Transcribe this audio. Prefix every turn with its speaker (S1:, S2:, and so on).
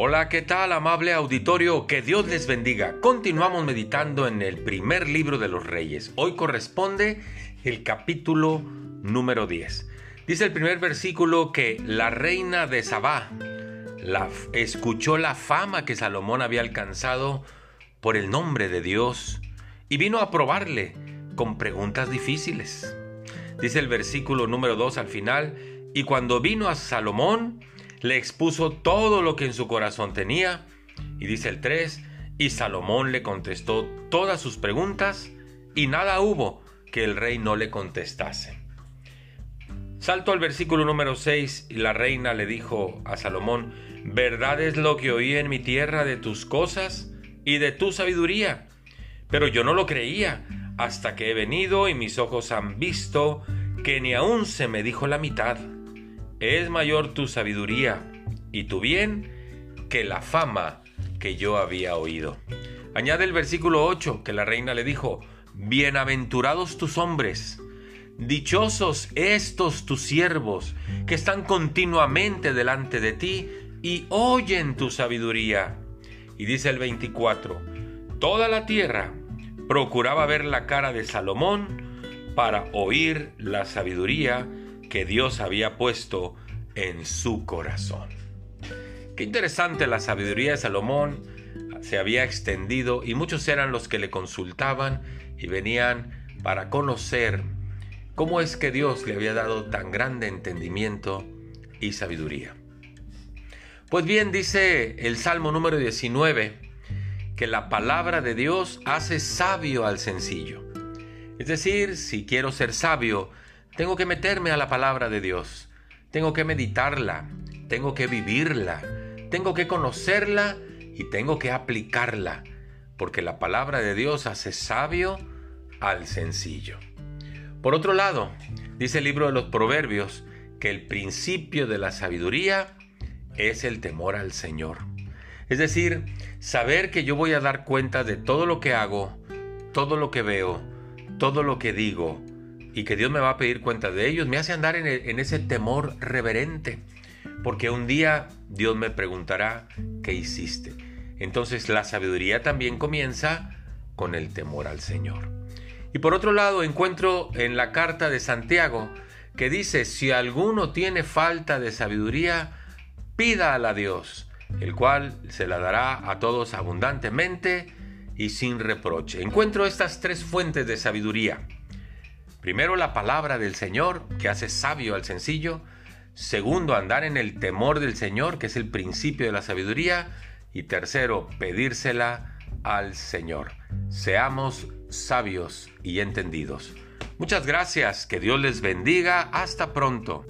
S1: Hola, ¿qué tal amable auditorio? Que Dios les bendiga. Continuamos meditando en el primer libro de los reyes. Hoy corresponde el capítulo número 10. Dice el primer versículo que la reina de Sabá la, escuchó la fama que Salomón había alcanzado por el nombre de Dios y vino a probarle con preguntas difíciles. Dice el versículo número 2 al final, y cuando vino a Salomón, le expuso todo lo que en su corazón tenía. Y dice el 3, y Salomón le contestó todas sus preguntas y nada hubo que el rey no le contestase. Salto al versículo número 6 y la reina le dijo a Salomón, verdad es lo que oí en mi tierra de tus cosas y de tu sabiduría, pero yo no lo creía hasta que he venido y mis ojos han visto que ni aún se me dijo la mitad es mayor tu sabiduría y tu bien que la fama que yo había oído. Añade el versículo 8 que la reina le dijo, Bienaventurados tus hombres, dichosos estos tus siervos, que están continuamente delante de ti y oyen tu sabiduría. Y dice el 24, Toda la tierra procuraba ver la cara de Salomón para oír la sabiduría que Dios había puesto en su corazón. Qué interesante la sabiduría de Salomón se había extendido y muchos eran los que le consultaban y venían para conocer cómo es que Dios le había dado tan grande entendimiento y sabiduría. Pues bien, dice el Salmo número 19, que la palabra de Dios hace sabio al sencillo. Es decir, si quiero ser sabio, tengo que meterme a la palabra de Dios, tengo que meditarla, tengo que vivirla, tengo que conocerla y tengo que aplicarla, porque la palabra de Dios hace sabio al sencillo. Por otro lado, dice el libro de los Proverbios que el principio de la sabiduría es el temor al Señor. Es decir, saber que yo voy a dar cuenta de todo lo que hago, todo lo que veo, todo lo que digo, y que Dios me va a pedir cuenta de ellos, me hace andar en, ese temor reverente, porque un día Dios me preguntará, ¿qué hiciste? Entonces la sabiduría también comienza con el temor al Señor. Y por otro lado, encuentro en la carta de Santiago que dice, si alguno tiene falta de sabiduría, pida a Dios, el cual se la dará a todos abundantemente y sin reproche. Encuentro estas tres fuentes de sabiduría. Primero, la palabra del Señor, que hace sabio al sencillo. Segundo, andar en el temor del Señor, que es el principio de la sabiduría. Y tercero, pedírsela al Señor. Seamos sabios y entendidos. Muchas gracias, que Dios les bendiga. Hasta pronto.